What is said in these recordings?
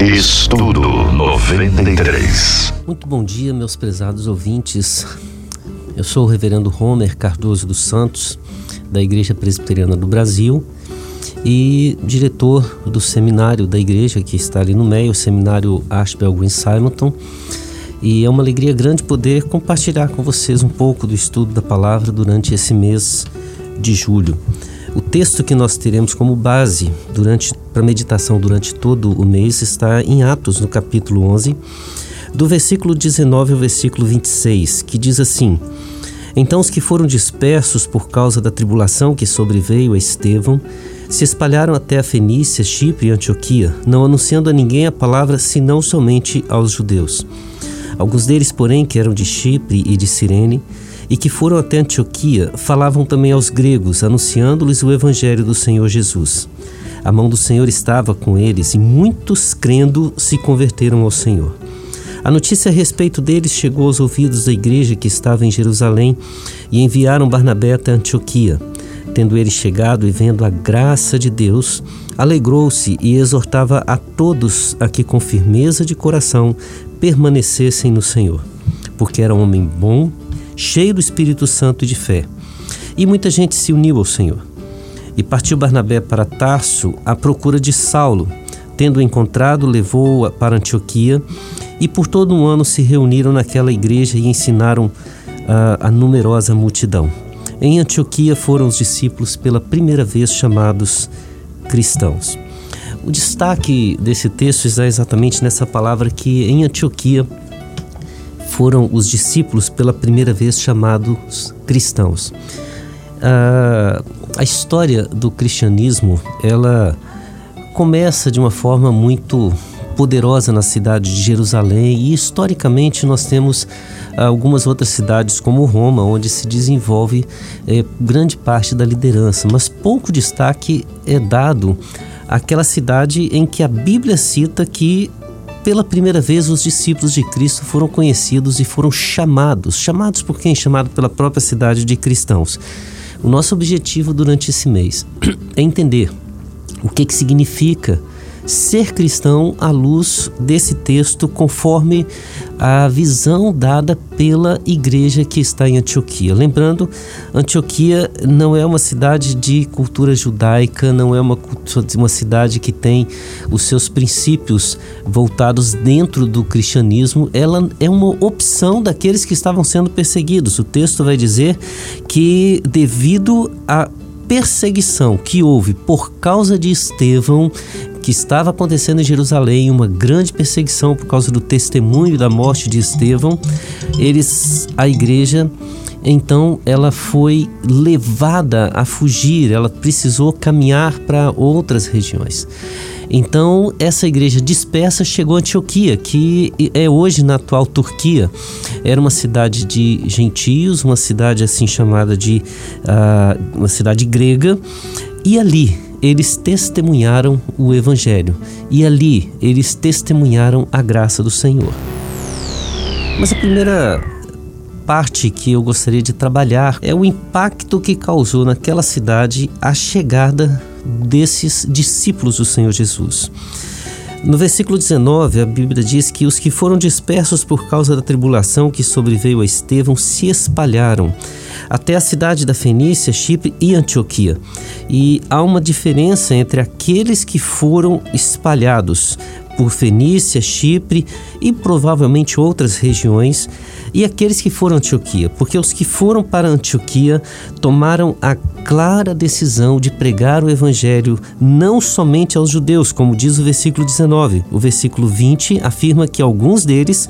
Estudo 93. Muito bom dia, meus prezados ouvintes. Eu sou o reverendo Homer Cardoso dos Santos, da Igreja Presbiteriana do Brasil e diretor do seminário da igreja que está ali no meio, o seminário Ashbel Green Simonton. E é uma alegria grande poder compartilhar com vocês um pouco do estudo da palavra durante esse mês de julho. O texto que nós teremos como base durante para meditação durante todo o mês está em Atos, no capítulo 11, do versículo 19 ao versículo 26, que diz assim: Então os que foram dispersos por causa da tribulação que sobreveio a Estevão se espalharam até a Fenícia, Chipre e Antioquia, não anunciando a ninguém a palavra senão somente aos judeus. Alguns deles, porém, que eram de Chipre e de Cirene, e que foram até Antioquia, falavam também aos gregos, anunciando-lhes o evangelho do Senhor Jesus. A mão do Senhor estava com eles, e muitos, crendo, se converteram ao Senhor. A notícia a respeito deles chegou aos ouvidos da igreja que estava em Jerusalém e enviaram Barnabé até Antioquia. Tendo ele chegado e vendo a graça de Deus, alegrou-se e exortava a todos a que com firmeza de coração permanecessem no Senhor, porque era um homem bom cheio do Espírito Santo e de fé. E muita gente se uniu ao Senhor. E partiu Barnabé para Tarso à procura de Saulo. Tendo encontrado, levou-o para Antioquia e por todo um ano se reuniram naquela igreja e ensinaram a, a numerosa multidão. Em Antioquia foram os discípulos pela primeira vez chamados cristãos. O destaque desse texto está exatamente nessa palavra que em Antioquia foram os discípulos pela primeira vez chamados cristãos. Ah, a história do cristianismo ela começa de uma forma muito poderosa na cidade de Jerusalém e historicamente nós temos algumas outras cidades como Roma onde se desenvolve é, grande parte da liderança, mas pouco destaque é dado àquela cidade em que a Bíblia cita que pela primeira vez, os discípulos de Cristo foram conhecidos e foram chamados. Chamados por quem? Chamado pela própria cidade de cristãos. O nosso objetivo durante esse mês é entender o que, que significa ser cristão à luz desse texto, conforme a visão dada pela igreja que está em Antioquia. Lembrando, Antioquia não é uma cidade de cultura judaica, não é uma, uma cidade que tem os seus princípios voltados dentro do cristianismo, ela é uma opção daqueles que estavam sendo perseguidos. O texto vai dizer que, devido a perseguição que houve por causa de Estevão, que estava acontecendo em Jerusalém, uma grande perseguição por causa do testemunho da morte de Estevão, eles, a igreja, então ela foi levada a fugir, ela precisou caminhar para outras regiões. Então, essa igreja dispersa chegou a Antioquia, que é hoje na atual Turquia. Era uma cidade de gentios, uma cidade assim chamada de uh, uma cidade grega, e ali eles testemunharam o Evangelho e ali eles testemunharam a graça do Senhor. Mas a primeira parte que eu gostaria de trabalhar é o impacto que causou naquela cidade a chegada desses discípulos do Senhor Jesus. No versículo 19, a Bíblia diz que os que foram dispersos por causa da tribulação que sobreveio a Estevão se espalharam até a cidade da Fenícia, Chipre e Antioquia. E há uma diferença entre aqueles que foram espalhados por Fenícia, Chipre e provavelmente outras regiões, e aqueles que foram a Antioquia, porque os que foram para Antioquia tomaram a clara decisão de pregar o evangelho não somente aos judeus, como diz o versículo 19. O versículo 20 afirma que alguns deles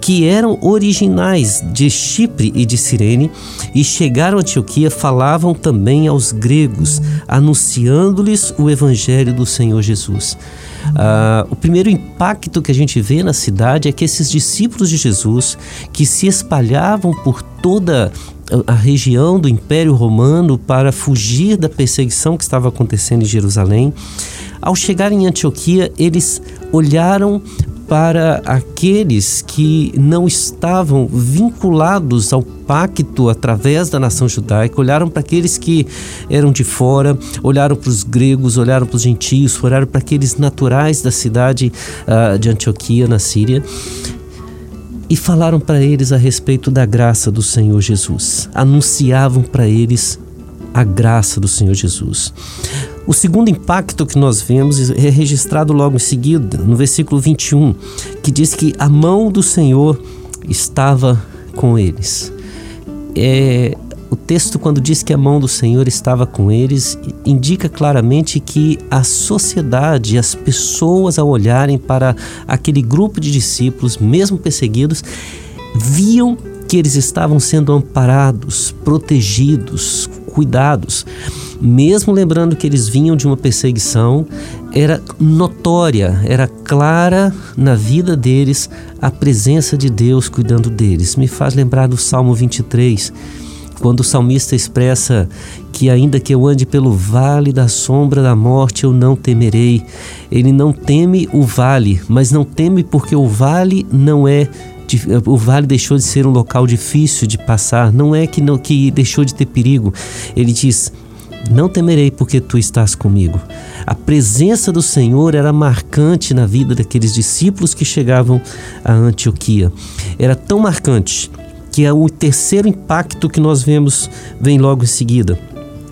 que eram originais de Chipre e de Cirene e chegaram a Antioquia falavam também aos gregos, anunciando-lhes o evangelho do Senhor Jesus. Uh, o primeiro impacto que a gente vê na cidade é que esses discípulos de Jesus, que se espalhavam por toda a região do Império Romano para fugir da perseguição que estava acontecendo em Jerusalém, ao chegar em Antioquia, eles olharam para aqueles que não estavam vinculados ao pacto através da nação judaica, olharam para aqueles que eram de fora, olharam para os gregos, olharam para os gentios, olharam para aqueles naturais da cidade uh, de Antioquia, na Síria, e falaram para eles a respeito da graça do Senhor Jesus. Anunciavam para eles a graça do Senhor Jesus. O segundo impacto que nós vemos é registrado logo em seguida, no versículo 21, que diz que a mão do Senhor estava com eles. É, o texto, quando diz que a mão do Senhor estava com eles, indica claramente que a sociedade, as pessoas, ao olharem para aquele grupo de discípulos, mesmo perseguidos, viam que eles estavam sendo amparados, protegidos, cuidados. Mesmo lembrando que eles vinham de uma perseguição, era notória, era clara na vida deles a presença de Deus cuidando deles. Me faz lembrar do Salmo 23, quando o salmista expressa que ainda que eu ande pelo vale da sombra da morte, eu não temerei. Ele não teme o vale, mas não teme porque o vale não é o vale deixou de ser um local difícil de passar, não é que não que deixou de ter perigo. Ele diz: "Não temerei porque tu estás comigo". A presença do Senhor era marcante na vida daqueles discípulos que chegavam a Antioquia. Era tão marcante que é o terceiro impacto que nós vemos vem logo em seguida,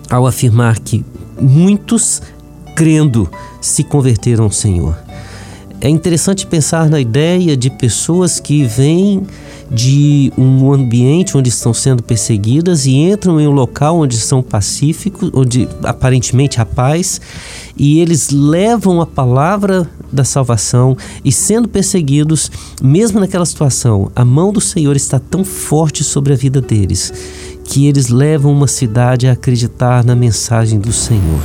ao afirmar que muitos crendo se converteram ao Senhor. É interessante pensar na ideia de pessoas que vêm de um ambiente onde estão sendo perseguidas e entram em um local onde são pacíficos, onde aparentemente há paz, e eles levam a palavra da salvação e sendo perseguidos, mesmo naquela situação, a mão do Senhor está tão forte sobre a vida deles que eles levam uma cidade a acreditar na mensagem do Senhor.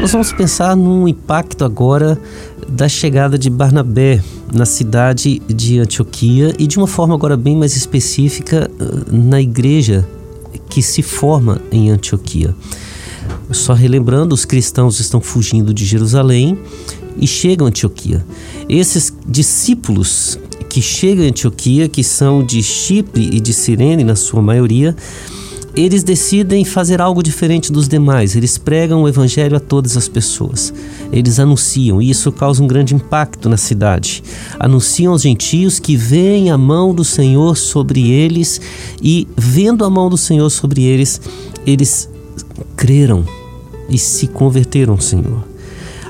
Nós vamos pensar num impacto agora da chegada de Barnabé na cidade de Antioquia e de uma forma agora bem mais específica eh, na igreja que se forma em Antioquia. Só relembrando, os cristãos estão fugindo de Jerusalém e chegam a Antioquia. Esses discípulos que chegam a Antioquia, que são de Chipre e de Cirene na sua maioria, eles decidem fazer algo diferente dos demais. Eles pregam o evangelho a todas as pessoas. Eles anunciam, e isso causa um grande impacto na cidade. Anunciam aos gentios que veem a mão do Senhor sobre eles e, vendo a mão do Senhor sobre eles, eles creram e se converteram ao Senhor.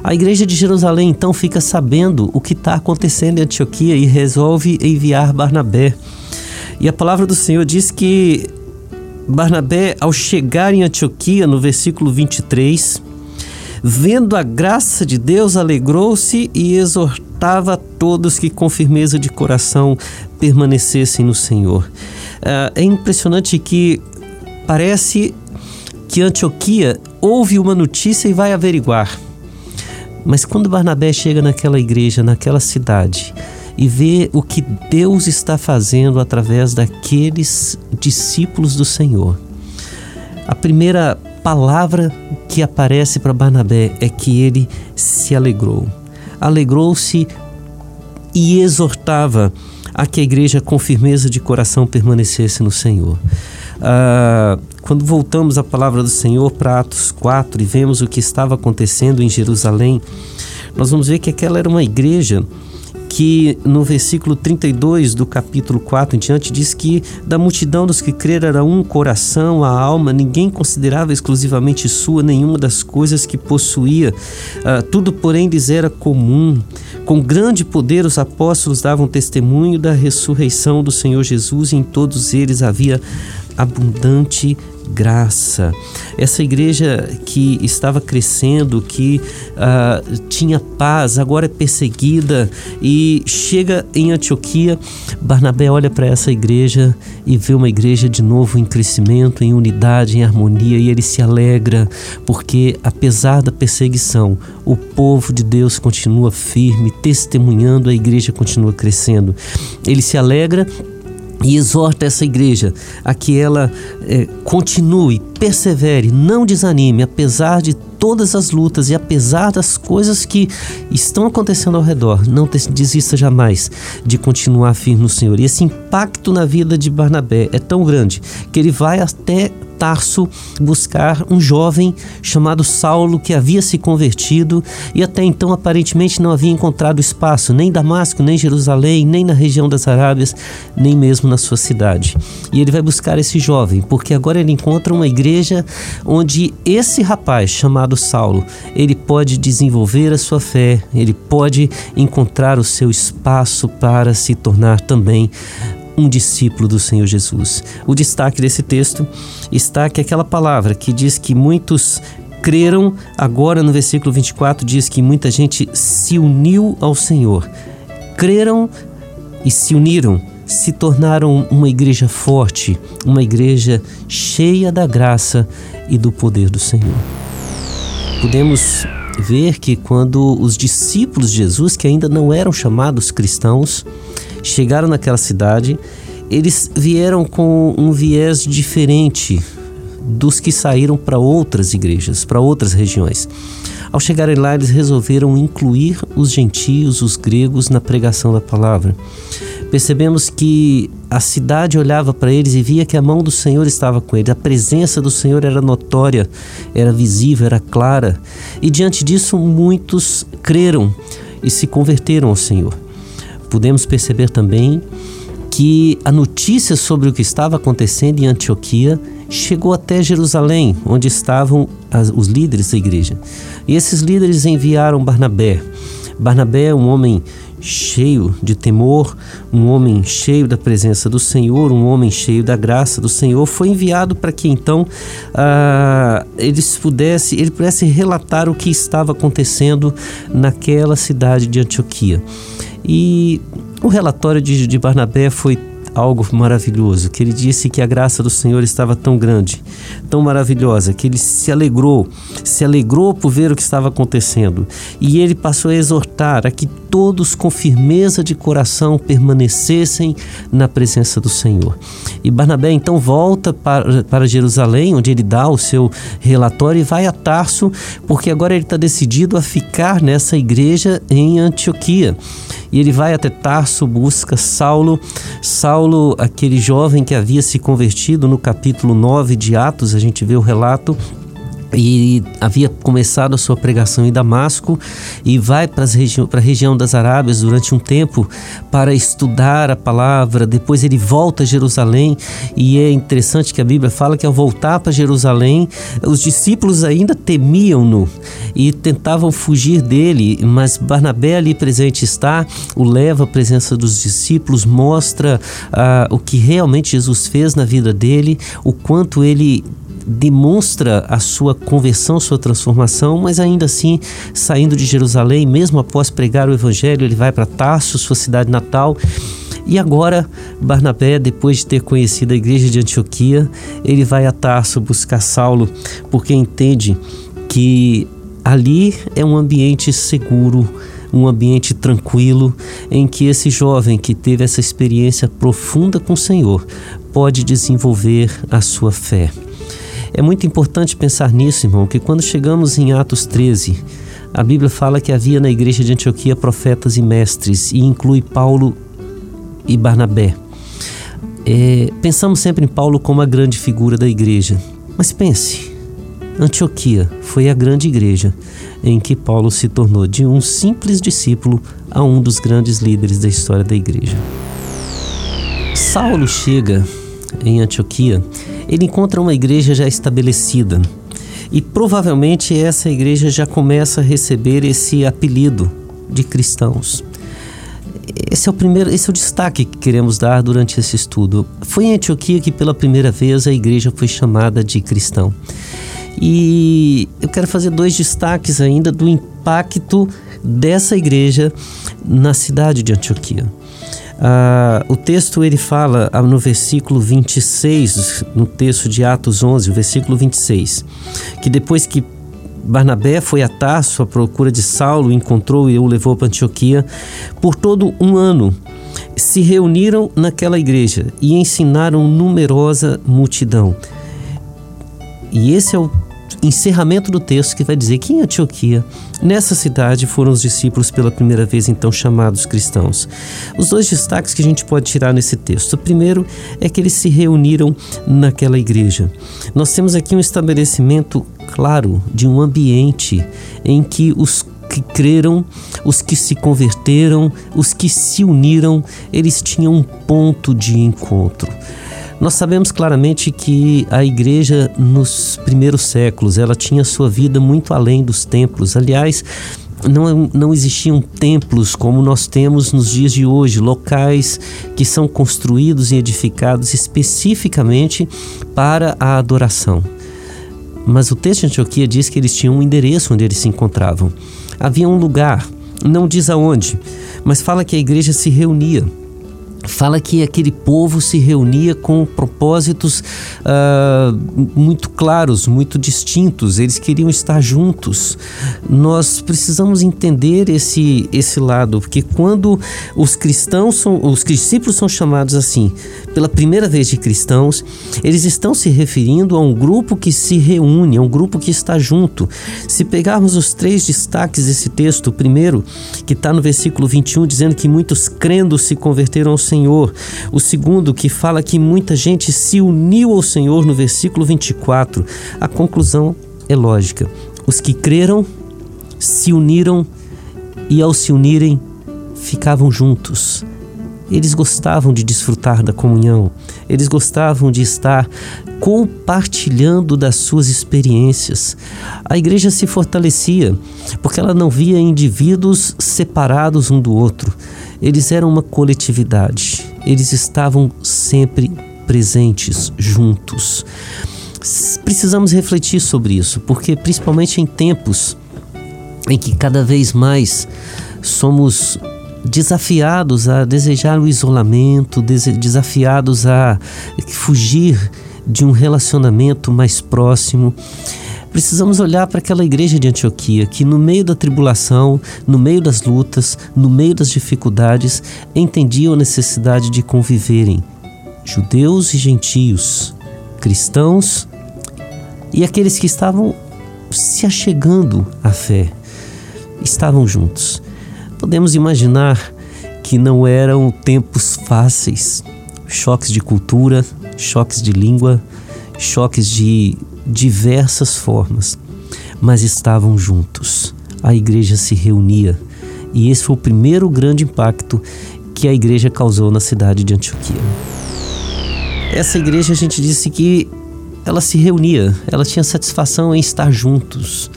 A igreja de Jerusalém então fica sabendo o que está acontecendo em Antioquia e resolve enviar Barnabé. E a palavra do Senhor diz que Barnabé, ao chegar em Antioquia, no versículo 23, vendo a graça de Deus, alegrou-se e exortava todos que com firmeza de coração permanecessem no Senhor. Ah, é impressionante que parece que Antioquia ouve uma notícia e vai averiguar. Mas quando Barnabé chega naquela igreja, naquela cidade, e ver o que Deus está fazendo através daqueles discípulos do Senhor. A primeira palavra que aparece para Barnabé é que ele se alegrou. Alegrou-se e exortava a que a igreja com firmeza de coração permanecesse no Senhor. Ah, quando voltamos à palavra do Senhor para Atos 4 e vemos o que estava acontecendo em Jerusalém, nós vamos ver que aquela era uma igreja que no versículo 32 do capítulo 4 em diante diz que da multidão dos que creram era um coração, a alma, ninguém considerava exclusivamente sua nenhuma das coisas que possuía, uh, tudo porém lhes era comum. Com grande poder os apóstolos davam testemunho da ressurreição do Senhor Jesus e em todos eles havia abundante graça. Essa igreja que estava crescendo, que uh, tinha paz, agora é perseguida e chega em Antioquia. Barnabé olha para essa igreja e vê uma igreja de novo em crescimento, em unidade, em harmonia e ele se alegra porque, apesar da perseguição, o povo de Deus continua firme, testemunhando, a igreja continua crescendo. Ele se alegra e exorta essa igreja a que ela é, continue, persevere, não desanime, apesar de todas as lutas e apesar das coisas que estão acontecendo ao redor. Não desista jamais de continuar firme no Senhor. E esse impacto na vida de Barnabé é tão grande que ele vai até Tarso buscar um jovem chamado Saulo que havia se convertido e até então aparentemente não havia encontrado espaço nem em Damasco, nem em Jerusalém, nem na região das Arábias, nem mesmo na sua cidade. E ele vai buscar esse jovem porque agora ele encontra uma igreja onde esse rapaz chamado Saulo, ele pode desenvolver a sua fé, ele pode encontrar o seu espaço para se tornar também um discípulo do Senhor Jesus. O destaque desse texto está que aquela palavra que diz que muitos creram, agora no versículo 24 diz que muita gente se uniu ao Senhor. Creram e se uniram, se tornaram uma igreja forte, uma igreja cheia da graça e do poder do Senhor. Podemos ver que quando os discípulos de Jesus, que ainda não eram chamados cristãos, chegaram naquela cidade, eles vieram com um viés diferente dos que saíram para outras igrejas, para outras regiões. Ao chegarem lá, eles resolveram incluir os gentios, os gregos, na pregação da palavra. Percebemos que a cidade olhava para eles e via que a mão do Senhor estava com eles, a presença do Senhor era notória, era visível, era clara, e diante disso muitos creram e se converteram ao Senhor. Podemos perceber também que a notícia sobre o que estava acontecendo em Antioquia chegou até Jerusalém, onde estavam as, os líderes da igreja. E esses líderes enviaram Barnabé. Barnabé é um homem cheio de temor, um homem cheio da presença do Senhor, um homem cheio da graça do Senhor, foi enviado para que então ah, eles pudesse, ele pudesse relatar o que estava acontecendo naquela cidade de Antioquia. E o relatório de, de Barnabé foi algo maravilhoso, que ele disse que a graça do Senhor estava tão grande, tão maravilhosa, que ele se alegrou, se alegrou por ver o que estava acontecendo. E ele passou a exortar a que todos com firmeza de coração permanecessem na presença do Senhor. E Barnabé então volta para, para Jerusalém, onde ele dá o seu relatório e vai a Tarso, porque agora ele está decidido a ficar nessa igreja em Antioquia. E ele vai até Tarso, busca Saulo. Saulo, aquele jovem que havia se convertido no capítulo 9 de Atos, a gente vê o relato e havia começado a sua pregação em Damasco e vai para, regi a região das Arábias durante um tempo para estudar a palavra. Depois ele volta a Jerusalém e é interessante que a Bíblia fala que ao voltar para Jerusalém, os discípulos ainda temiam-no e tentavam fugir dele, mas Barnabé ali presente está, o leva à presença dos discípulos, mostra uh, o que realmente Jesus fez na vida dele, o quanto ele demonstra a sua conversão, sua transformação, mas ainda assim, saindo de Jerusalém, mesmo após pregar o evangelho, ele vai para Tarso, sua cidade natal. E agora, Barnabé, depois de ter conhecido a igreja de Antioquia, ele vai a Tarso buscar Saulo, porque entende que ali é um ambiente seguro, um ambiente tranquilo, em que esse jovem que teve essa experiência profunda com o Senhor pode desenvolver a sua fé. É muito importante pensar nisso, irmão, que quando chegamos em Atos 13, a Bíblia fala que havia na igreja de Antioquia profetas e mestres, e inclui Paulo e Barnabé. É, pensamos sempre em Paulo como a grande figura da igreja, mas pense, Antioquia foi a grande igreja em que Paulo se tornou de um simples discípulo a um dos grandes líderes da história da igreja. Saulo chega em Antioquia ele encontra uma igreja já estabelecida. E provavelmente essa igreja já começa a receber esse apelido de cristãos. Esse é o primeiro, esse é o destaque que queremos dar durante esse estudo. Foi em Antioquia que pela primeira vez a igreja foi chamada de cristão. E eu quero fazer dois destaques ainda do impacto dessa igreja na cidade de Antioquia. Ah, o texto ele fala ah, no versículo 26, no texto de Atos 11, o versículo 26, que depois que Barnabé foi a Tarso à procura de Saulo, encontrou e o levou para Antioquia. Por todo um ano se reuniram naquela igreja e ensinaram numerosa multidão. E esse é o encerramento do texto que vai dizer que em Antioquia, nessa cidade, foram os discípulos pela primeira vez então chamados cristãos. Os dois destaques que a gente pode tirar nesse texto. O primeiro é que eles se reuniram naquela igreja. Nós temos aqui um estabelecimento claro de um ambiente em que os que creram, os que se converteram, os que se uniram, eles tinham um ponto de encontro. Nós sabemos claramente que a igreja nos primeiros séculos, ela tinha sua vida muito além dos templos. Aliás, não, não existiam templos como nós temos nos dias de hoje, locais que são construídos e edificados especificamente para a adoração. Mas o texto de Antioquia diz que eles tinham um endereço onde eles se encontravam. Havia um lugar, não diz aonde, mas fala que a igreja se reunia fala que aquele povo se reunia com propósitos uh, muito claros, muito distintos. Eles queriam estar juntos. Nós precisamos entender esse esse lado, porque quando os cristãos são, os discípulos são chamados assim, pela primeira vez de cristãos, eles estão se referindo a um grupo que se reúne, a um grupo que está junto. Se pegarmos os três destaques desse texto, o primeiro, que está no versículo 21, dizendo que muitos crendo se converteram ao Senhor Senhor. O segundo, que fala que muita gente se uniu ao Senhor no versículo 24. A conclusão é lógica. Os que creram se uniram e, ao se unirem, ficavam juntos. Eles gostavam de desfrutar da comunhão, eles gostavam de estar compartilhando das suas experiências. A igreja se fortalecia porque ela não via indivíduos separados um do outro, eles eram uma coletividade, eles estavam sempre presentes, juntos. Precisamos refletir sobre isso, porque principalmente em tempos em que cada vez mais somos desafiados a desejar o isolamento, desafiados a fugir de um relacionamento mais próximo precisamos olhar para aquela igreja de Antioquia que, no meio da tribulação, no meio das lutas, no meio das dificuldades, entendiam a necessidade de conviverem judeus e gentios, cristãos e aqueles que estavam se achegando à fé, estavam juntos. Podemos imaginar que não eram tempos fáceis, choques de cultura, choques de língua, choques de diversas formas, mas estavam juntos. A igreja se reunia e esse foi o primeiro grande impacto que a igreja causou na cidade de Antioquia. Essa igreja a gente disse que ela se reunia, ela tinha satisfação em estar juntos.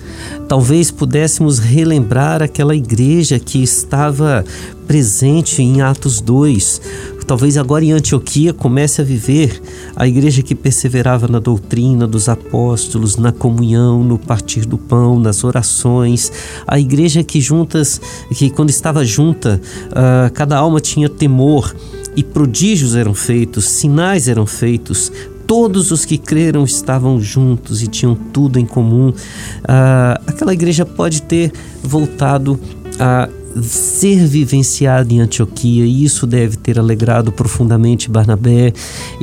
Talvez pudéssemos relembrar aquela igreja que estava presente em Atos 2, talvez agora em Antioquia comece a viver a igreja que perseverava na doutrina dos apóstolos, na comunhão, no partir do pão, nas orações, a igreja que juntas, que quando estava junta, uh, cada alma tinha temor e prodígios eram feitos, sinais eram feitos, todos os que creram estavam juntos e tinham tudo em comum. Uh, aquela igreja pode ter voltado a ser vivenciado em Antioquia e isso deve ter alegrado profundamente Barnabé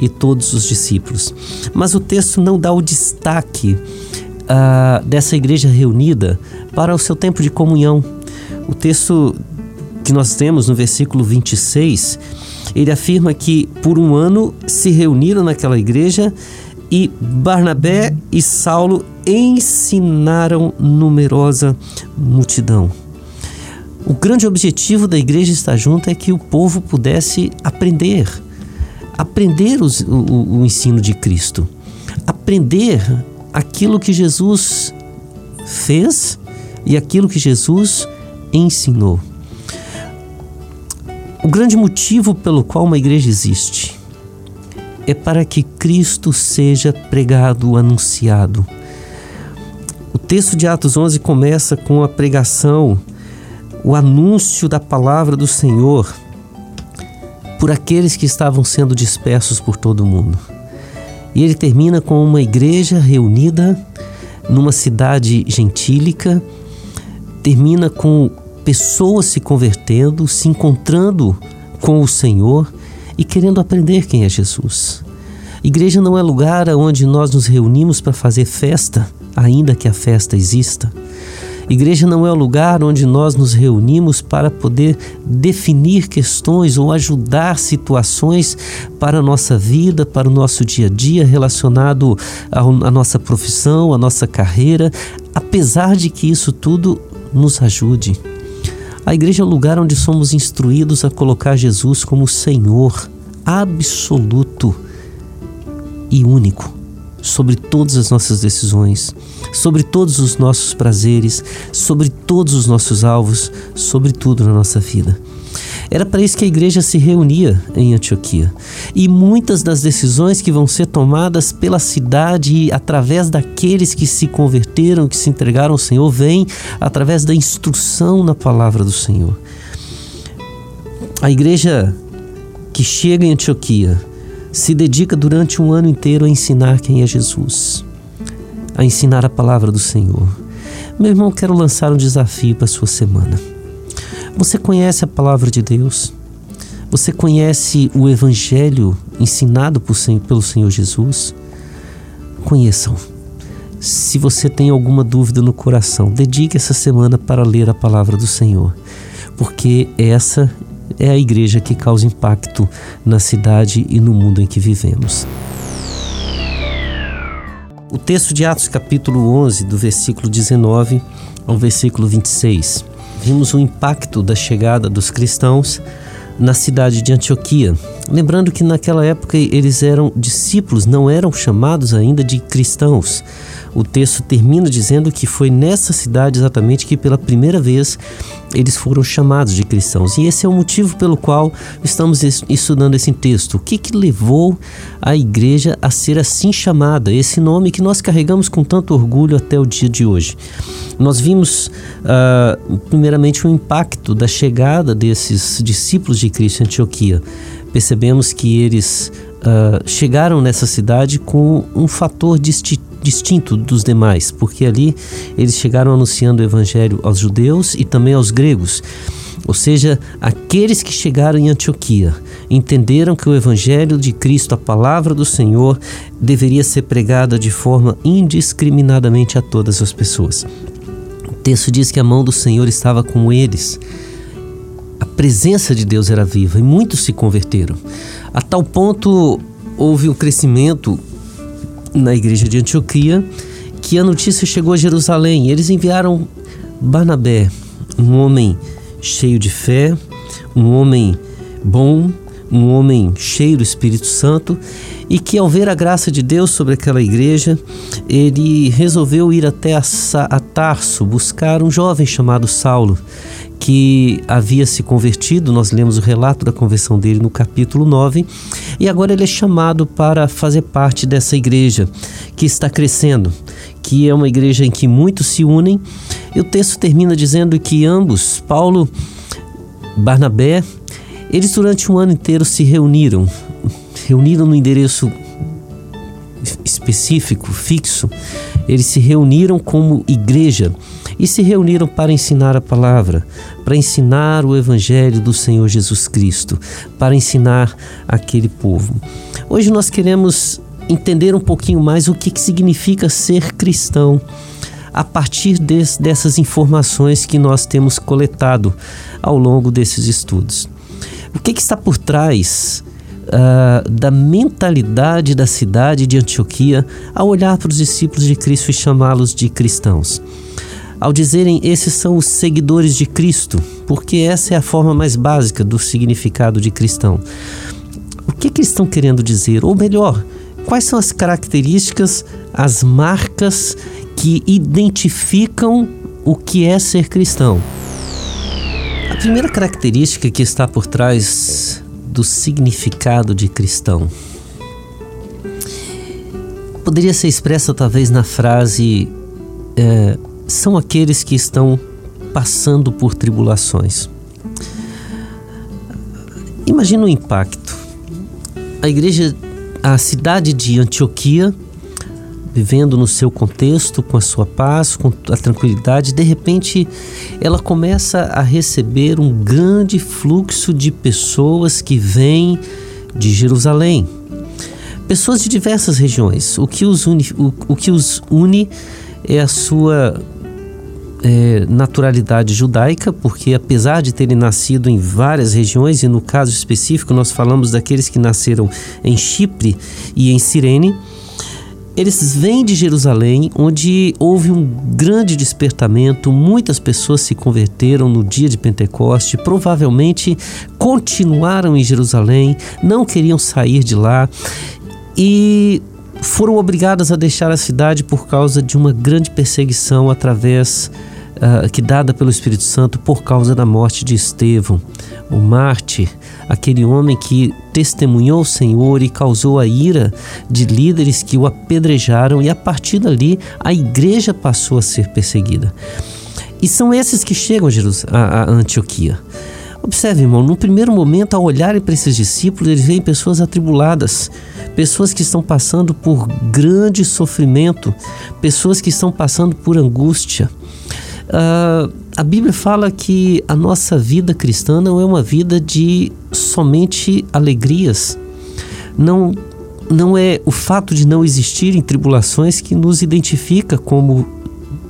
e todos os discípulos. Mas o texto não dá o destaque uh, dessa igreja reunida para o seu tempo de comunhão. O texto que nós temos no versículo 26, ele afirma que por um ano se reuniram naquela igreja e Barnabé e Saulo ensinaram numerosa multidão. O grande objetivo da igreja estar junto é que o povo pudesse aprender, aprender os, o, o ensino de Cristo, aprender aquilo que Jesus fez e aquilo que Jesus ensinou. O grande motivo pelo qual uma igreja existe é para que Cristo seja pregado, anunciado. O texto de Atos 11 começa com a pregação o anúncio da palavra do Senhor por aqueles que estavam sendo dispersos por todo o mundo. E ele termina com uma igreja reunida numa cidade gentílica, termina com pessoas se convertendo, se encontrando com o Senhor e querendo aprender quem é Jesus. Igreja não é lugar onde nós nos reunimos para fazer festa, ainda que a festa exista. Igreja não é o lugar onde nós nos reunimos para poder definir questões ou ajudar situações para a nossa vida, para o nosso dia a dia relacionado à nossa profissão, à nossa carreira, apesar de que isso tudo nos ajude. A igreja é o lugar onde somos instruídos a colocar Jesus como Senhor absoluto e único sobre todas as nossas decisões, sobre todos os nossos prazeres, sobre todos os nossos alvos, sobre tudo na nossa vida. Era para isso que a igreja se reunia em Antioquia. E muitas das decisões que vão ser tomadas pela cidade e através daqueles que se converteram, que se entregaram ao Senhor, vêm através da instrução na palavra do Senhor. A igreja que chega em Antioquia se dedica durante um ano inteiro a ensinar quem é Jesus, a ensinar a palavra do Senhor. Meu irmão, quero lançar um desafio para a sua semana. Você conhece a palavra de Deus? Você conhece o Evangelho ensinado pelo Senhor Jesus? Conheçam. Se você tem alguma dúvida no coração, dedique essa semana para ler a palavra do Senhor, porque essa é a igreja que causa impacto na cidade e no mundo em que vivemos. O texto de Atos, capítulo 11, do versículo 19 ao versículo 26. Vimos o impacto da chegada dos cristãos na cidade de Antioquia. Lembrando que naquela época eles eram discípulos, não eram chamados ainda de cristãos. O texto termina dizendo que foi nessa cidade exatamente que pela primeira vez eles foram chamados de cristãos. E esse é o motivo pelo qual estamos estudando esse texto. O que, que levou a igreja a ser assim chamada? Esse nome que nós carregamos com tanto orgulho até o dia de hoje. Nós vimos, uh, primeiramente, o impacto da chegada desses discípulos de Cristo em Antioquia. Percebemos que eles uh, chegaram nessa cidade com um fator distintivo distinto dos demais, porque ali eles chegaram anunciando o evangelho aos judeus e também aos gregos. Ou seja, aqueles que chegaram em Antioquia entenderam que o Evangelho de Cristo, a palavra do Senhor, deveria ser pregada de forma indiscriminadamente a todas as pessoas. O texto diz que a mão do Senhor estava com eles. A presença de Deus era viva e muitos se converteram. A tal ponto houve um crescimento na igreja de Antioquia que a notícia chegou a Jerusalém. Eles enviaram Barnabé, um homem cheio de fé, um homem bom, um homem cheio do Espírito Santo, e que ao ver a graça de Deus sobre aquela igreja, ele resolveu ir até a, a Tarso buscar um jovem chamado Saulo, que havia se convertido, nós lemos o relato da conversão dele no capítulo 9, e agora ele é chamado para fazer parte dessa igreja que está crescendo, que é uma igreja em que muitos se unem. E o texto termina dizendo que ambos, Paulo, Barnabé, eles durante um ano inteiro se reuniram, reuniram no endereço específico, fixo. Eles se reuniram como igreja e se reuniram para ensinar a palavra, para ensinar o evangelho do Senhor Jesus Cristo, para ensinar aquele povo. Hoje nós queremos entender um pouquinho mais o que, que significa ser cristão a partir des, dessas informações que nós temos coletado ao longo desses estudos. O que, que está por trás uh, da mentalidade da cidade de Antioquia ao olhar para os discípulos de Cristo e chamá-los de cristãos? ao dizerem esses são os seguidores de Cristo, porque essa é a forma mais básica do significado de cristão. O que, que eles estão querendo dizer? Ou melhor, quais são as características, as marcas que identificam o que é ser cristão? Primeira característica que está por trás do significado de cristão poderia ser expressa talvez na frase é, são aqueles que estão passando por tribulações. Imagina o impacto. A igreja, a cidade de Antioquia vivendo no seu contexto, com a sua paz, com a tranquilidade, de repente ela começa a receber um grande fluxo de pessoas que vêm de Jerusalém. Pessoas de diversas regiões. O que os une, o, o que os une é a sua é, naturalidade judaica, porque apesar de terem nascido em várias regiões, e no caso específico nós falamos daqueles que nasceram em Chipre e em Cirene, eles vêm de Jerusalém, onde houve um grande despertamento, muitas pessoas se converteram no dia de Pentecoste, provavelmente continuaram em Jerusalém, não queriam sair de lá e foram obrigadas a deixar a cidade por causa de uma grande perseguição através uh, que dada pelo Espírito Santo por causa da morte de Estevão, o mártir, aquele homem que testemunhou o Senhor e causou a ira de líderes que o apedrejaram e a partir dali a igreja passou a ser perseguida. E são esses que chegam a, Antioquia. Observe, irmão, no primeiro momento, ao olharem para esses discípulos, eles veem pessoas atribuladas, pessoas que estão passando por grande sofrimento, pessoas que estão passando por angústia. Uh, a Bíblia fala que a nossa vida cristã não é uma vida de somente alegrias. Não, não é o fato de não existirem tribulações que nos identifica como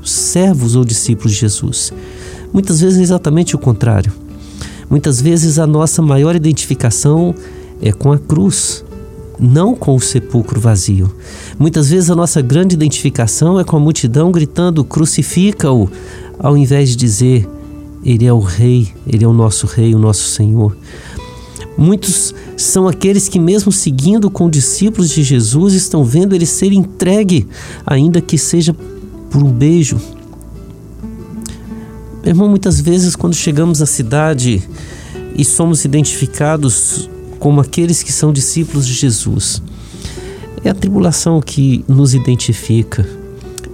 servos ou discípulos de Jesus. Muitas vezes é exatamente o contrário. Muitas vezes a nossa maior identificação é com a cruz, não com o sepulcro vazio. Muitas vezes a nossa grande identificação é com a multidão gritando: crucifica-o, ao invés de dizer Ele é o Rei, Ele é o nosso Rei, o nosso Senhor. Muitos são aqueles que, mesmo seguindo com discípulos de Jesus, estão vendo ele ser entregue, ainda que seja por um beijo. Meu irmão, muitas vezes, quando chegamos à cidade e somos identificados como aqueles que são discípulos de Jesus, é a tribulação que nos identifica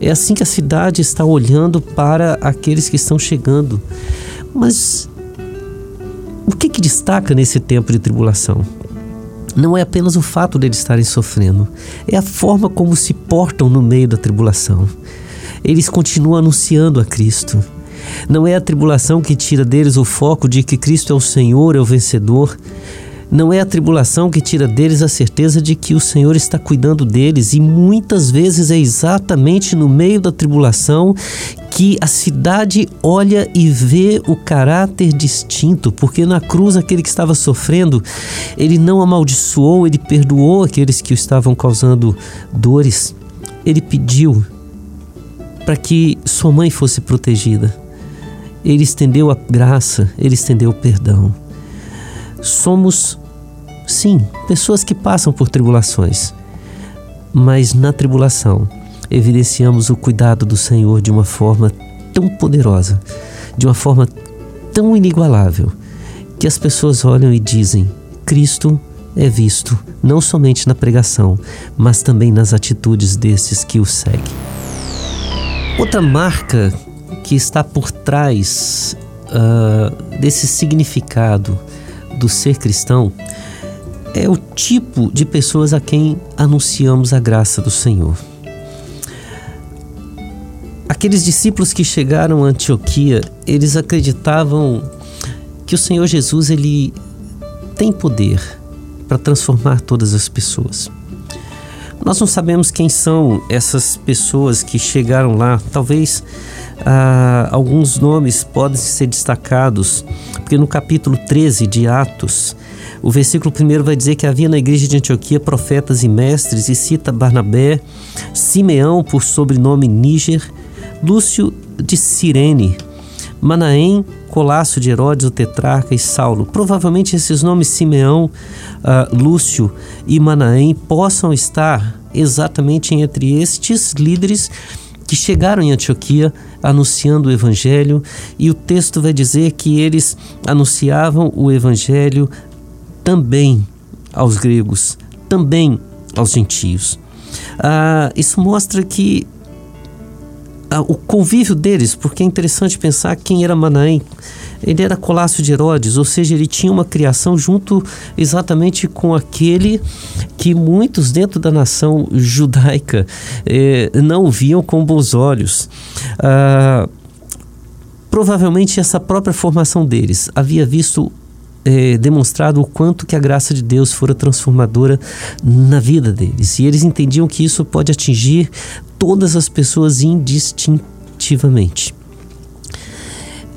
é assim que a cidade está olhando para aqueles que estão chegando. Mas o que, que destaca nesse tempo de tribulação? Não é apenas o fato deles estarem sofrendo, é a forma como se portam no meio da tribulação. Eles continuam anunciando a Cristo. Não é a tribulação que tira deles o foco de que Cristo é o Senhor, é o vencedor. Não é a tribulação que tira deles a certeza de que o Senhor está cuidando deles, e muitas vezes é exatamente no meio da tribulação que a cidade olha e vê o caráter distinto, porque na cruz aquele que estava sofrendo, ele não amaldiçoou, ele perdoou aqueles que o estavam causando dores. Ele pediu para que sua mãe fosse protegida. Ele estendeu a graça, ele estendeu o perdão. Somos Sim, pessoas que passam por tribulações. Mas na tribulação, evidenciamos o cuidado do Senhor de uma forma tão poderosa, de uma forma tão inigualável, que as pessoas olham e dizem: Cristo é visto não somente na pregação, mas também nas atitudes desses que o seguem. Outra marca que está por trás uh, desse significado do ser cristão é o tipo de pessoas a quem anunciamos a graça do Senhor. Aqueles discípulos que chegaram a Antioquia, eles acreditavam que o Senhor Jesus ele tem poder para transformar todas as pessoas. Nós não sabemos quem são essas pessoas que chegaram lá. Talvez ah, alguns nomes podem ser destacados, porque no capítulo 13 de Atos, o versículo primeiro vai dizer que havia na igreja de Antioquia profetas e mestres, e cita Barnabé, Simeão, por sobrenome Níger, Lúcio de Cirene, Manaém, Colácio de Herodes, o tetrarca, e Saulo. Provavelmente esses nomes Simeão, uh, Lúcio e Manaém possam estar exatamente entre estes líderes que chegaram em Antioquia anunciando o evangelho, e o texto vai dizer que eles anunciavam o evangelho também aos gregos, também aos gentios. Ah, isso mostra que o convívio deles, porque é interessante pensar quem era Manaém. Ele era Colácio de Herodes, ou seja, ele tinha uma criação junto exatamente com aquele que muitos dentro da nação judaica eh, não viam com bons olhos. Ah, provavelmente essa própria formação deles havia visto é, demonstrado o quanto que a graça de Deus fora transformadora na vida deles. E eles entendiam que isso pode atingir todas as pessoas indistintivamente.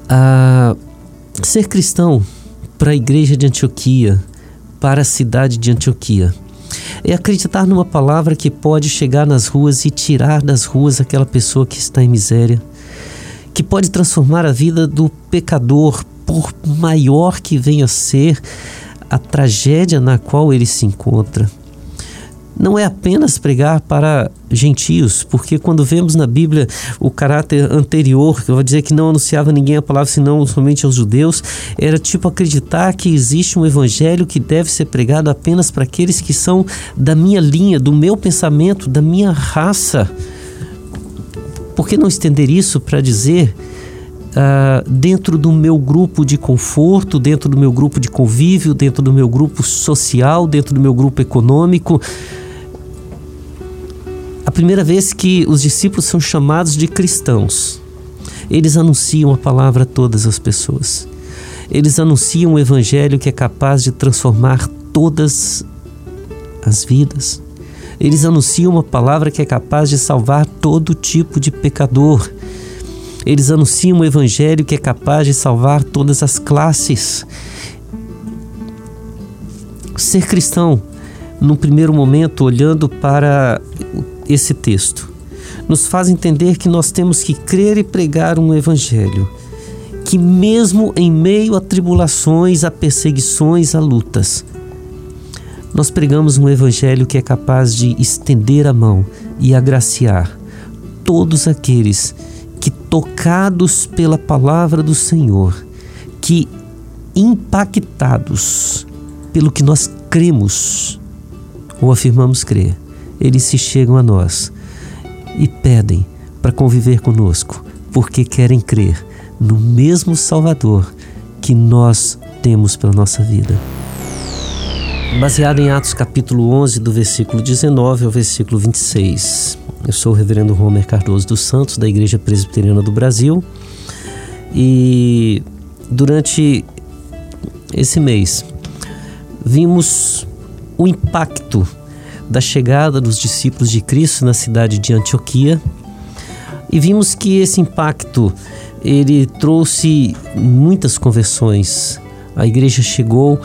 Ah, ser cristão para a igreja de Antioquia, para a cidade de Antioquia, é acreditar numa palavra que pode chegar nas ruas e tirar das ruas aquela pessoa que está em miséria, que pode transformar a vida do pecador por maior que venha a ser a tragédia na qual ele se encontra. Não é apenas pregar para gentios, porque quando vemos na Bíblia o caráter anterior, que eu vou dizer que não anunciava ninguém a palavra senão somente aos judeus, era tipo acreditar que existe um evangelho que deve ser pregado apenas para aqueles que são da minha linha, do meu pensamento, da minha raça. Por que não estender isso para dizer uh, dentro do meu grupo de conforto, dentro do meu grupo de convívio, dentro do meu grupo social, dentro do meu grupo econômico. A primeira vez que os discípulos são chamados de cristãos, eles anunciam a palavra a todas as pessoas. Eles anunciam o evangelho que é capaz de transformar todas as vidas. Eles anunciam uma palavra que é capaz de salvar todo tipo de pecador. Eles anunciam um evangelho que é capaz de salvar todas as classes. Ser cristão, num primeiro momento, olhando para esse texto, nos faz entender que nós temos que crer e pregar um evangelho que, mesmo em meio a tribulações, a perseguições, a lutas, nós pregamos um evangelho que é capaz de estender a mão e agraciar todos aqueles que, tocados pela palavra do Senhor, que impactados pelo que nós cremos ou afirmamos crer, eles se chegam a nós e pedem para conviver conosco, porque querem crer no mesmo Salvador que nós temos para nossa vida. Baseado em Atos capítulo 11, do versículo 19 ao versículo 26. Eu sou o reverendo Romer Cardoso dos Santos, da Igreja Presbiteriana do Brasil. E durante esse mês vimos o impacto da chegada dos discípulos de Cristo na cidade de Antioquia e vimos que esse impacto ele trouxe muitas conversões. A igreja chegou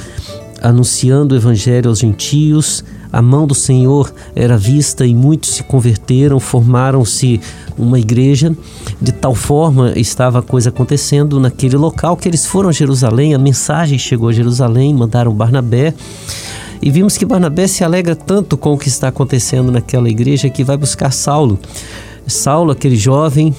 anunciando o evangelho aos gentios, a mão do Senhor era vista e muitos se converteram, formaram-se uma igreja. De tal forma estava a coisa acontecendo naquele local que eles foram a Jerusalém, a mensagem chegou a Jerusalém, mandaram Barnabé. E vimos que Barnabé se alegra tanto com o que está acontecendo naquela igreja que vai buscar Saulo. Saulo, aquele jovem,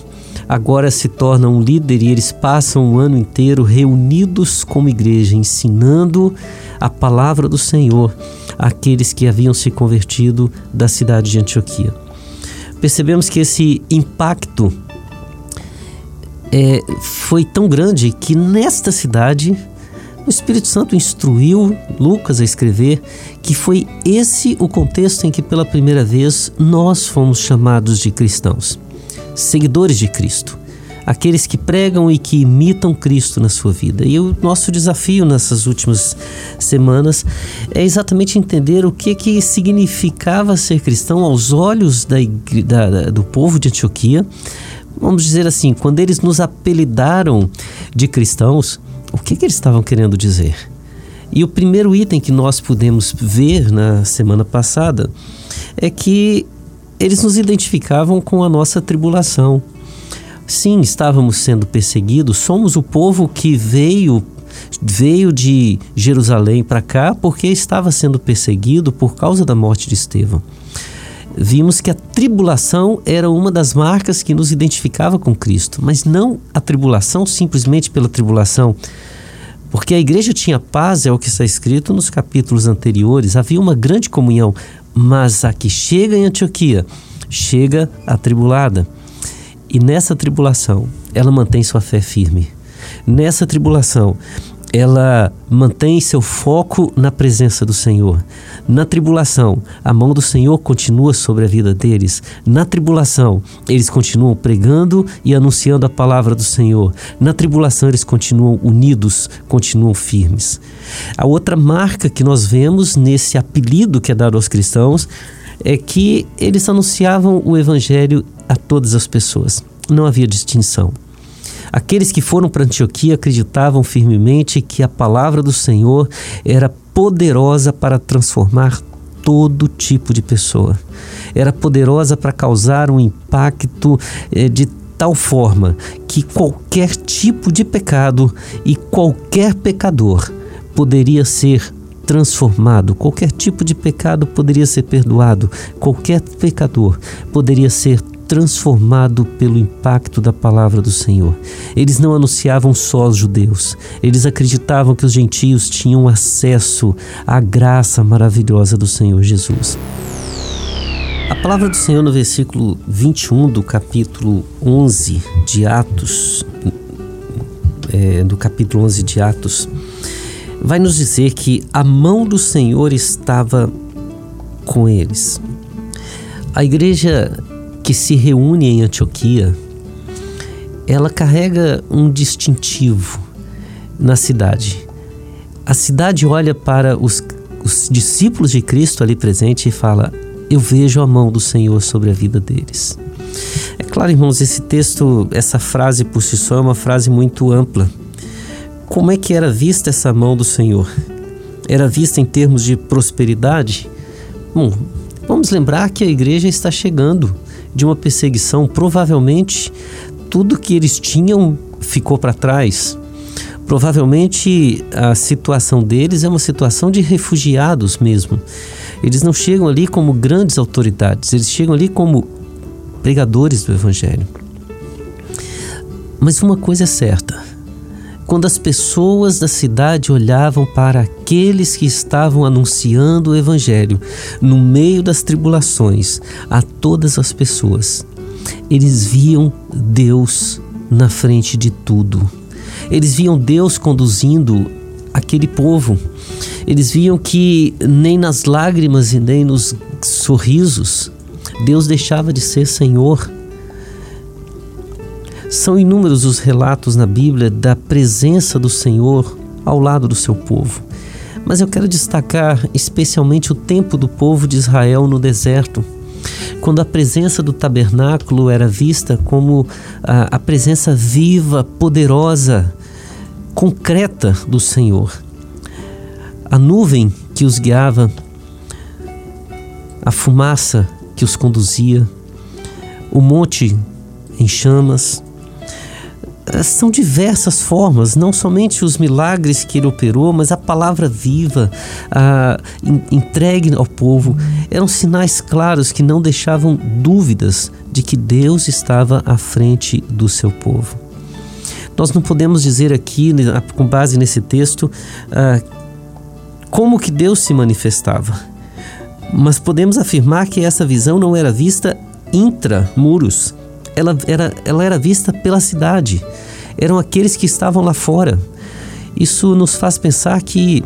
agora se torna um líder e eles passam um ano inteiro reunidos como igreja, ensinando a palavra do Senhor àqueles que haviam se convertido da cidade de Antioquia. Percebemos que esse impacto é, foi tão grande que nesta cidade o Espírito Santo instruiu Lucas a escrever que foi esse o contexto em que pela primeira vez nós fomos chamados de cristãos, seguidores de Cristo aqueles que pregam e que imitam Cristo na sua vida. E o nosso desafio nessas últimas semanas é exatamente entender o que que significava ser cristão aos olhos da, da, do povo de Antioquia. Vamos dizer assim, quando eles nos apelidaram de cristãos, o que, que eles estavam querendo dizer? E o primeiro item que nós pudemos ver na semana passada é que eles nos identificavam com a nossa tribulação, Sim, estávamos sendo perseguidos, somos o povo que veio veio de Jerusalém para cá porque estava sendo perseguido por causa da morte de Estevão. Vimos que a tribulação era uma das marcas que nos identificava com Cristo, mas não a tribulação simplesmente pela tribulação. Porque a igreja tinha paz, é o que está escrito nos capítulos anteriores, havia uma grande comunhão, mas a que chega em Antioquia, chega atribulada. E nessa tribulação, ela mantém sua fé firme. Nessa tribulação, ela mantém seu foco na presença do Senhor. Na tribulação, a mão do Senhor continua sobre a vida deles. Na tribulação, eles continuam pregando e anunciando a palavra do Senhor. Na tribulação, eles continuam unidos, continuam firmes. A outra marca que nós vemos nesse apelido que é dado aos cristãos é que eles anunciavam o evangelho a todas as pessoas. Não havia distinção. Aqueles que foram para Antioquia acreditavam firmemente que a palavra do Senhor era poderosa para transformar todo tipo de pessoa. Era poderosa para causar um impacto eh, de tal forma que qualquer tipo de pecado e qualquer pecador poderia ser transformado, qualquer tipo de pecado poderia ser perdoado, qualquer pecador poderia ser transformado pelo impacto da palavra do Senhor. Eles não anunciavam só aos judeus, eles acreditavam que os gentios tinham acesso à graça maravilhosa do Senhor Jesus. A palavra do Senhor no versículo 21 do capítulo 11 de Atos, é, do capítulo 11 de Atos, vai nos dizer que a mão do Senhor estava com eles. A igreja que se reúne em Antioquia, ela carrega um distintivo na cidade. A cidade olha para os, os discípulos de Cristo ali presente e fala: Eu vejo a mão do Senhor sobre a vida deles. É claro, irmãos, esse texto, essa frase por si só é uma frase muito ampla. Como é que era vista essa mão do Senhor? Era vista em termos de prosperidade? Bom, vamos lembrar que a igreja está chegando de uma perseguição, provavelmente tudo que eles tinham ficou para trás. Provavelmente a situação deles é uma situação de refugiados mesmo. Eles não chegam ali como grandes autoridades, eles chegam ali como pregadores do Evangelho. Mas uma coisa é certa: quando as pessoas da cidade olhavam para aqueles que estavam anunciando o Evangelho no meio das tribulações a todas as pessoas, eles viam Deus na frente de tudo. Eles viam Deus conduzindo aquele povo. Eles viam que nem nas lágrimas e nem nos sorrisos Deus deixava de ser Senhor são inúmeros os relatos na Bíblia da presença do Senhor ao lado do seu povo. Mas eu quero destacar especialmente o tempo do povo de Israel no deserto, quando a presença do tabernáculo era vista como a, a presença viva, poderosa, concreta do Senhor. A nuvem que os guiava, a fumaça que os conduzia, o monte em chamas, são diversas formas, não somente os milagres que ele operou, mas a palavra viva, entregue ao povo, eram sinais claros que não deixavam dúvidas de que Deus estava à frente do seu povo. Nós não podemos dizer aqui, né, com base nesse texto, uh, como que Deus se manifestava, mas podemos afirmar que essa visão não era vista intra-muros, ela era, ela era vista pela cidade. Eram aqueles que estavam lá fora. Isso nos faz pensar que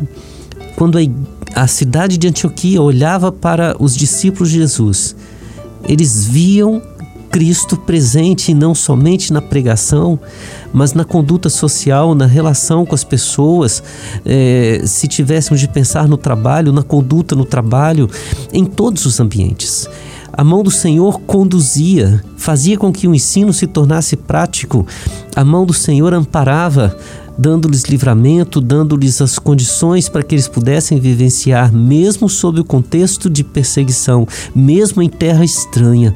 quando a, a cidade de Antioquia olhava para os discípulos de Jesus, eles viam Cristo presente não somente na pregação, mas na conduta social, na relação com as pessoas. É, se tivéssemos de pensar no trabalho, na conduta no trabalho, em todos os ambientes. A mão do Senhor conduzia, fazia com que o ensino se tornasse prático. A mão do Senhor amparava, dando-lhes livramento, dando-lhes as condições para que eles pudessem vivenciar, mesmo sob o contexto de perseguição, mesmo em terra estranha.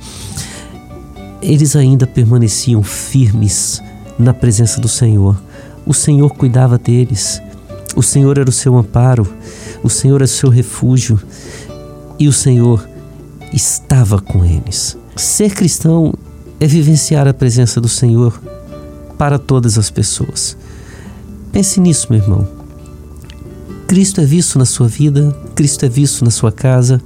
Eles ainda permaneciam firmes na presença do Senhor. O Senhor cuidava deles. O Senhor era o seu amparo. O Senhor era o seu refúgio. E o Senhor estava com eles. Ser cristão é vivenciar a presença do Senhor para todas as pessoas. Pense nisso, meu irmão. Cristo é visto na sua vida, Cristo é visto na sua casa.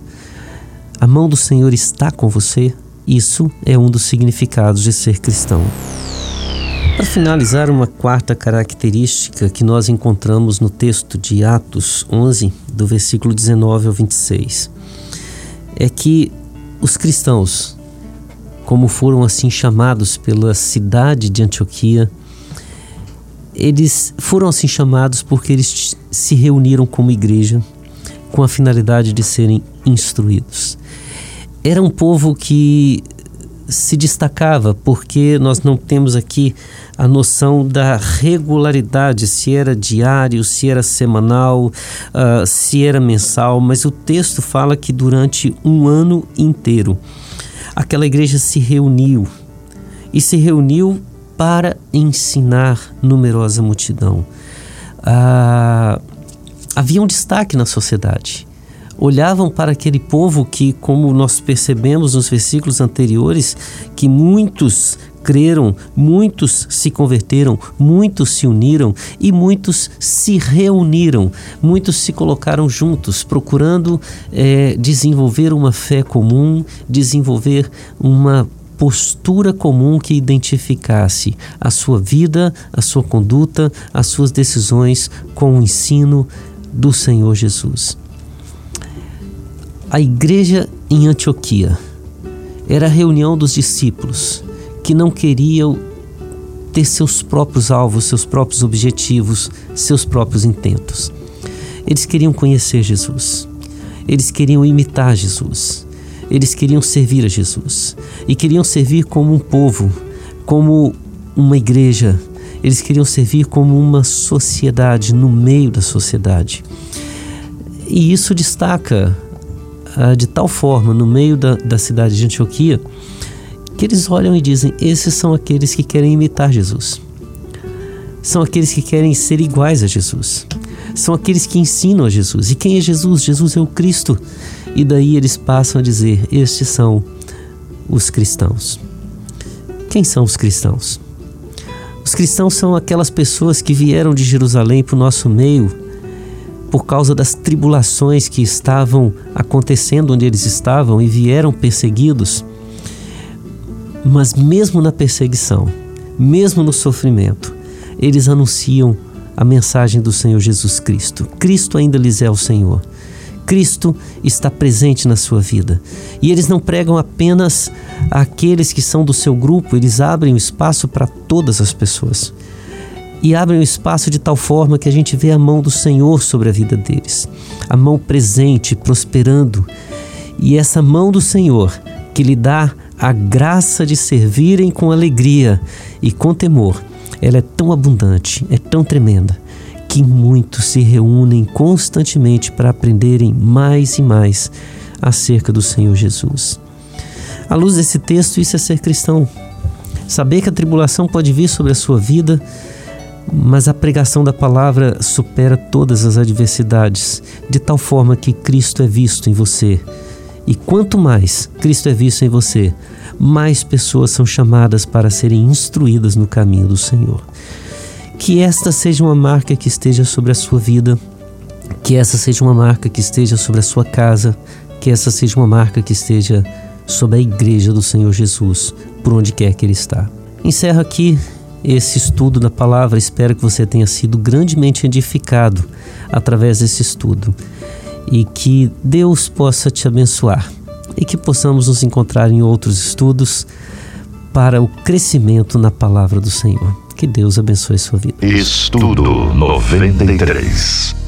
A mão do Senhor está com você. Isso é um dos significados de ser cristão. Para finalizar, uma quarta característica que nós encontramos no texto de Atos 11, do versículo 19 ao 26, é que os cristãos, como foram assim chamados pela cidade de Antioquia, eles foram assim chamados porque eles se reuniram como igreja com a finalidade de serem instruídos. Era um povo que se destacava porque nós não temos aqui a noção da regularidade, se era diário, se era semanal, uh, se era mensal, mas o texto fala que durante um ano inteiro aquela igreja se reuniu e se reuniu para ensinar numerosa multidão. Uh, havia um destaque na sociedade olhavam para aquele povo que, como nós percebemos nos versículos anteriores, que muitos creram, muitos se converteram, muitos se uniram e muitos se reuniram, muitos se colocaram juntos, procurando é, desenvolver uma fé comum, desenvolver uma postura comum que identificasse a sua vida, a sua conduta, as suas decisões com o ensino do Senhor Jesus. A igreja em Antioquia era a reunião dos discípulos que não queriam ter seus próprios alvos, seus próprios objetivos, seus próprios intentos. Eles queriam conhecer Jesus. Eles queriam imitar Jesus. Eles queriam servir a Jesus. E queriam servir como um povo, como uma igreja. Eles queriam servir como uma sociedade, no meio da sociedade. E isso destaca ah, de tal forma no meio da, da cidade de Antioquia que eles olham e dizem: esses são aqueles que querem imitar Jesus. São aqueles que querem ser iguais a Jesus. São aqueles que ensinam a Jesus. E quem é Jesus? Jesus é o Cristo. E daí eles passam a dizer: estes são os cristãos. Quem são os cristãos? Os cristãos são aquelas pessoas que vieram de Jerusalém para o nosso meio por causa das tribulações que estavam acontecendo onde eles estavam e vieram perseguidos. Mas mesmo na perseguição, mesmo no sofrimento, eles anunciam a mensagem do Senhor Jesus Cristo. Cristo ainda lhes é o Senhor. Cristo está presente na sua vida. E eles não pregam apenas àqueles que são do seu grupo, eles abrem o espaço para todas as pessoas e abrem o espaço de tal forma que a gente vê a mão do Senhor sobre a vida deles, a mão presente, prosperando. E essa mão do Senhor que lhe dá a graça de servirem com alegria e com temor, ela é tão abundante, é tão tremenda, que muitos se reúnem constantemente para aprenderem mais e mais acerca do Senhor Jesus. À luz desse texto, isso é ser cristão. Saber que a tribulação pode vir sobre a sua vida mas a pregação da palavra supera todas as adversidades, de tal forma que Cristo é visto em você. E quanto mais Cristo é visto em você, mais pessoas são chamadas para serem instruídas no caminho do Senhor. Que esta seja uma marca que esteja sobre a sua vida, que essa seja uma marca que esteja sobre a sua casa, que essa seja uma marca que esteja sobre a igreja do Senhor Jesus, por onde quer que Ele está. Encerro aqui esse estudo da palavra. Espero que você tenha sido grandemente edificado através desse estudo e que Deus possa te abençoar e que possamos nos encontrar em outros estudos para o crescimento na palavra do Senhor. Que Deus abençoe sua vida. Estudo 93.